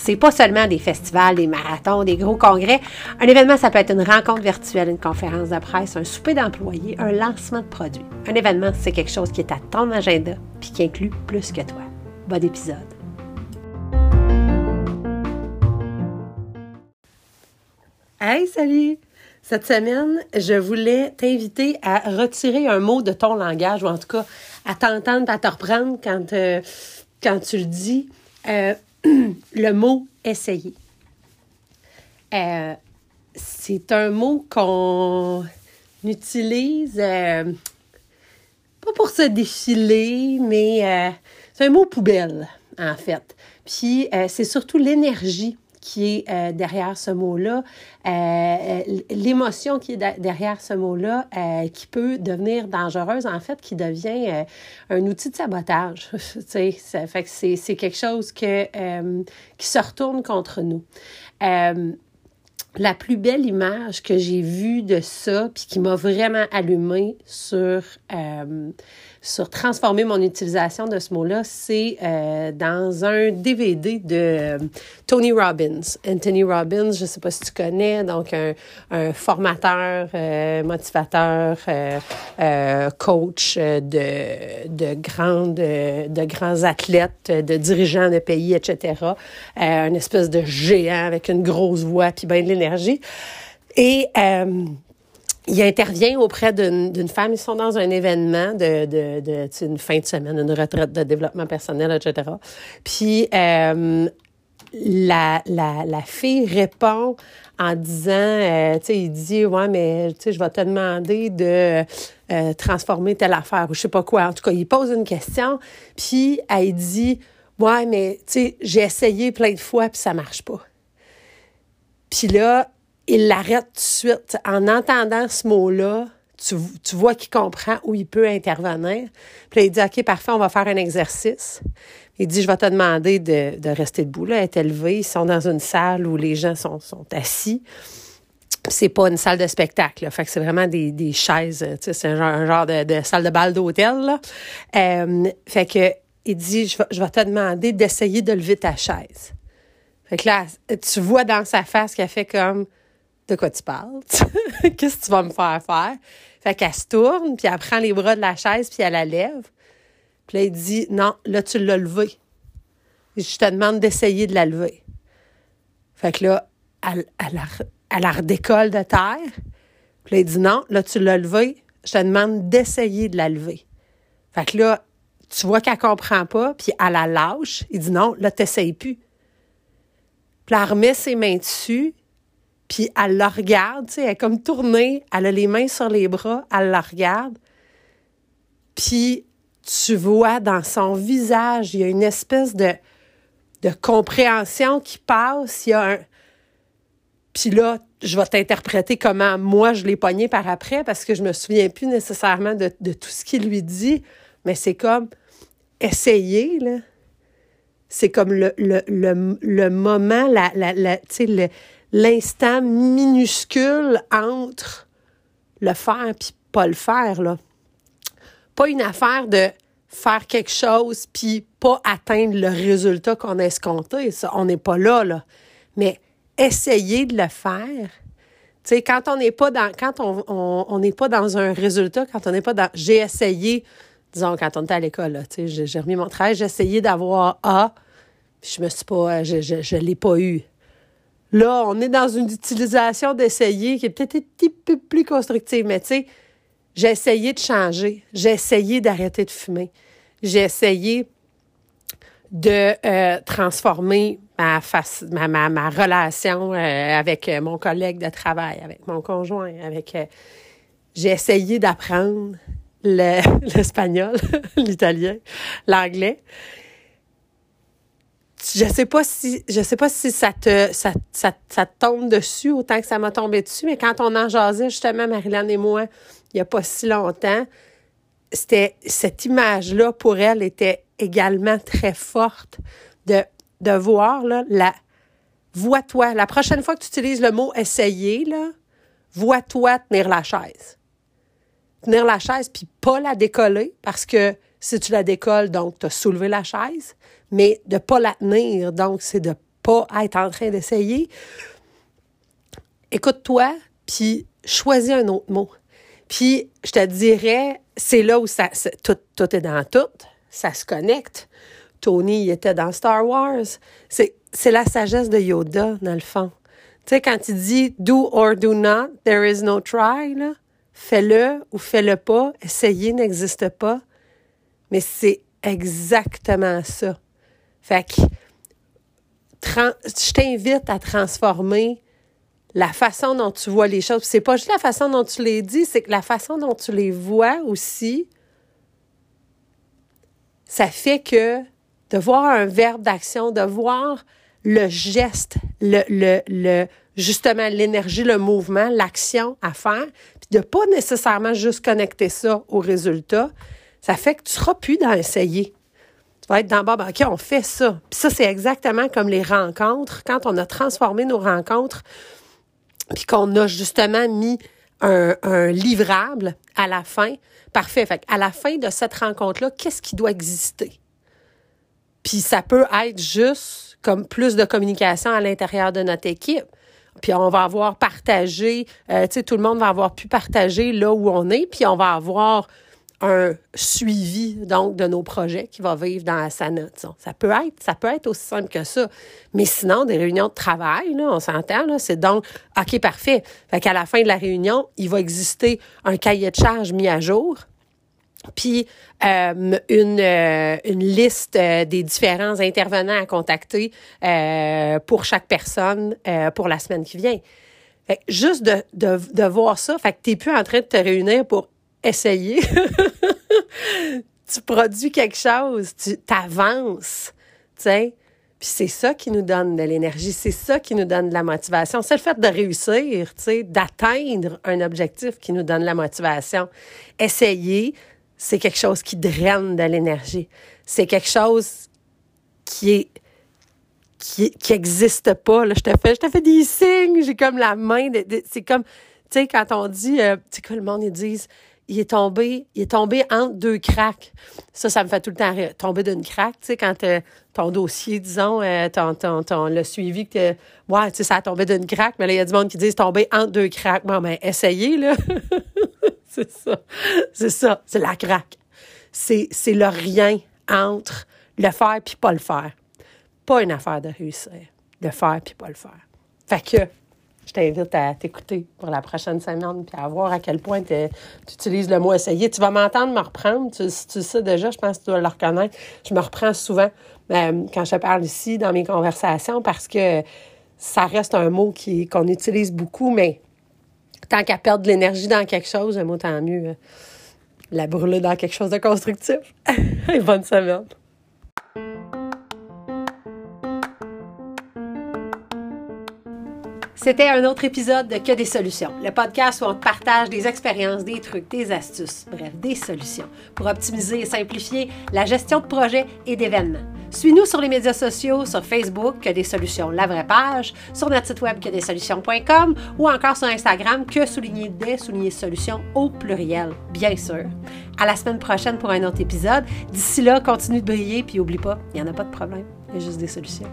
C'est pas seulement des festivals, des marathons, des gros congrès. Un événement, ça peut être une rencontre virtuelle, une conférence de presse, un souper d'employés, un lancement de produits. Un événement, c'est quelque chose qui est à ton agenda puis qui inclut plus que toi. Bon épisode. Hey, salut! Cette semaine, je voulais t'inviter à retirer un mot de ton langage, ou en tout cas à t'entendre, à te reprendre quand, euh, tu le dis, euh, le mot essayer. Euh, c'est un mot qu'on utilise pas pour se défiler, mais c'est un mot poubelle, en fait. Puis c'est surtout l'énergie qui est euh, derrière ce mot-là, euh, euh, l'émotion qui est derrière ce mot-là, qui peut devenir dangereuse, en fait, qui devient un outil de sabotage. ça fait que c'est quelque chose que, qui se retourne contre nous la plus belle image que j'ai vue de ça, puis qui m'a vraiment allumée sur, euh, sur transformer mon utilisation de ce mot-là, c'est euh, dans un DVD de euh, Tony Robbins. Anthony Robbins, je ne sais pas si tu connais, donc un, un formateur, motivateur, coach de, de, grandes, de grands athlètes, de dirigeants de pays, etc. un espèce de géant avec une grosse voix, puis ben de et euh, il intervient auprès d'une femme. Ils sont dans un événement de, une fin de semaine, une retraite de développement personnel, etc. Puis euh, la, fille répond en disant, euh, tu sais, il dit, ouais, mais je vais te demander de transformer telle affaire ou je sais pas quoi. En tout cas, il pose une question, puis elle dit, ouais, mais j'ai essayé plein de fois puis ça marche pas. Puis là, il l'arrête tout de suite. En entendant ce mot-là, tu, tu vois qu'il comprend où il peut intervenir. Puis là, il dit, OK, parfait, on va faire un exercice. Il dit, je vais te demander de, de rester debout. Là, être élevé. Ils sont dans une salle où les gens sont, sont assis. C'est pas une salle de spectacle. Fait que c'est vraiment des, des chaises. C'est un genre, un genre de, de, salle de bal d'hôtel. Euh, fait que il dit, je vais, je vais te demander d'essayer de lever ta chaise. Fait que là, tu vois dans sa face qu'elle fait comme de quoi tu parles? Qu'est-ce que tu vas me faire faire? Fait qu'elle se tourne, puis elle prend les bras de la chaise, puis elle la lève. Puis là, il dit Non, là, tu l'as levé. Je te demande d'essayer de la lever. Fait que là, elle, elle, elle la redécolle de terre. Puis là, il dit Non, là, tu l'as levé. Je te demande d'essayer de la lever. Fait que là, tu vois qu'elle comprend pas, puis elle la lâche. Il dit Non, là, t'essayes plus. Puis elle remet ses mains dessus, puis elle la regarde, tu elle est comme tournée, elle a les mains sur les bras, elle la regarde. Puis tu vois dans son visage, il y a une espèce de, de compréhension qui passe, il y a un... Puis là, je vais t'interpréter comment moi je l'ai pogné par après parce que je me souviens plus nécessairement de, de tout ce qu'il lui dit, mais c'est comme essayer, là c'est comme le, le, le, le, moment, la, la, la, l'instant minuscule entre le faire puis pas le faire. Là. Pas une affaire de faire quelque chose puis pas atteindre le résultat qu'on a escompté. Ça, on n'est pas là, là. Mais essayer de le faire. Quand on n'est pas dans, quand on, on, n'est pas dans un résultat, quand on n'est pas dans, j'ai essayé disons, quand on était à l'école, j'ai remis mon travail, j'ai essayé d'avoir A, puis je me suis pas, je, je, l'ai pas eu. Là, on est dans une utilisation d'essayer qui est peut-être un petit peu plus constructive, mais tu sais, j'ai essayé de changer, j'ai essayé d'arrêter de fumer, j'ai essayé de euh, transformer ma, face, ma, ma, ma relation euh, avec mon collègue de travail, avec mon conjoint, avec... Euh, j'ai essayé d'apprendre l'espagnol, l'italien, l'anglais. Je sais pas si je sais pas si ça te ça, ça, ça tombe dessus autant que ça m'a tombé dessus, mais quand on en jasait justement Marilyn et moi il y a pas si longtemps, c'était cette image là pour elle était également très forte de, de voir là, la vois-toi. La prochaine fois que tu utilises le mot essayer, là, vois-toi tenir la chaise. Tenir la chaise, puis pas la décoller, parce que si tu la décolles, donc tu as soulevé la chaise, mais de pas la tenir, donc c'est de pas être en train d'essayer. Écoute-toi, puis choisis un autre mot. Puis je te dirais, c'est là où ça, tout, tout est dans tout, ça se connecte. Tony était dans Star Wars. C'est, c'est la sagesse de Yoda, dans le fond. Tu sais, quand il dit do or do not, there is no try, là, fais-le ou fais-le pas, essayer n'existe pas. Mais c'est exactement ça. Fait que je t'invite à transformer la façon dont tu vois les choses. C'est pas juste la façon dont tu les dis, c'est que la façon dont tu les vois aussi, ça fait que de voir un verbe d'action, de voir le geste, le, le, le justement l'énergie, le mouvement, l'action à faire, puis de pas nécessairement juste connecter ça au résultat, ça fait que tu seras plus dans essayer. Tu vas être dans bon, OK, on fait ça. Puis ça, c'est exactement comme les rencontres. Quand on a transformé nos rencontres, puis qu'on a justement mis un, un, livrable à la fin, parfait. Fait à la fin de cette rencontre-là, qu'est-ce qui doit exister? Puis ça peut être juste comme plus de communication à l'intérieur de notre équipe. Puis on va avoir partagé, euh, tu sais, tout le monde va avoir pu partager là où on est, puis on va avoir un suivi donc de nos projets qui va vivre dans la Ça peut être, ça peut être aussi simple que ça. Mais sinon, des réunions de travail, là, on s'entend, c'est donc OK, parfait. Fait qu'à la fin de la réunion, il va exister un cahier de charge mis à jour puis euh, une, euh, une liste euh, des différents intervenants à contacter pour chaque personne pour la semaine qui vient. juste de, de, de voir ça, fait que tu n'es plus en train de te réunir pour essayer. tu produis quelque chose, tu t'avances, tu sais. Puis c'est ça qui nous donne de l'énergie, c'est ça qui nous donne de la motivation. C'est le fait de réussir, tu sais, d'atteindre un objectif qui nous donne la motivation. Essayer, c'est quelque chose qui draine de l'énergie. C'est quelque chose qui est qui, qui existe pas. Là. Je te fais, je te fais des signes, j'ai comme la main. C'est comme, tu sais, quand on dit, euh, tu sais quoi, le monde, ils disent, il est tombé, il est tombé entre deux craques. Ça, ça me fait tout le temps rire. Tomber d'une craque, tu sais, quand euh, ton dossier, disons, euh, ton, ton, ton, le suivi que, ouais, tu sais, ça a tombé d'une craque, mais là, il y a du monde qui dit tomber entre deux craques. Bon, ben, essayez, là. c'est ça. C'est ça. C'est la craque. C'est, c'est le rien entre le faire puis pas le faire. Pas une affaire de réussir. Le faire puis pas le faire. Fait que, je t'invite à t'écouter pour la prochaine semaine puis à voir à quel point tu utilises le mot essayer. Tu vas m'entendre me reprendre. Tu, tu sais déjà, je pense que tu dois le reconnaître. Je me reprends souvent euh, quand je parle ici dans mes conversations parce que ça reste un mot qui, qu'on utilise beaucoup, mais tant qu'à perdre de l'énergie dans quelque chose, moi, tant mieux. Euh, la brûler dans quelque chose de constructif. bonne semaine. C'était un autre épisode de Que des solutions, le podcast où on te partage des expériences, des trucs, des astuces, bref, des solutions pour optimiser et simplifier la gestion de projets et d'événements. Suis-nous sur les médias sociaux, sur Facebook, que des solutions, la vraie page, sur notre site web que des solutions.com ou encore sur Instagram, que souligner des solutions au pluriel, bien sûr. À la semaine prochaine pour un autre épisode. D'ici là, continue de briller puis oublie pas, il n'y en a pas de problème, il y a juste des solutions.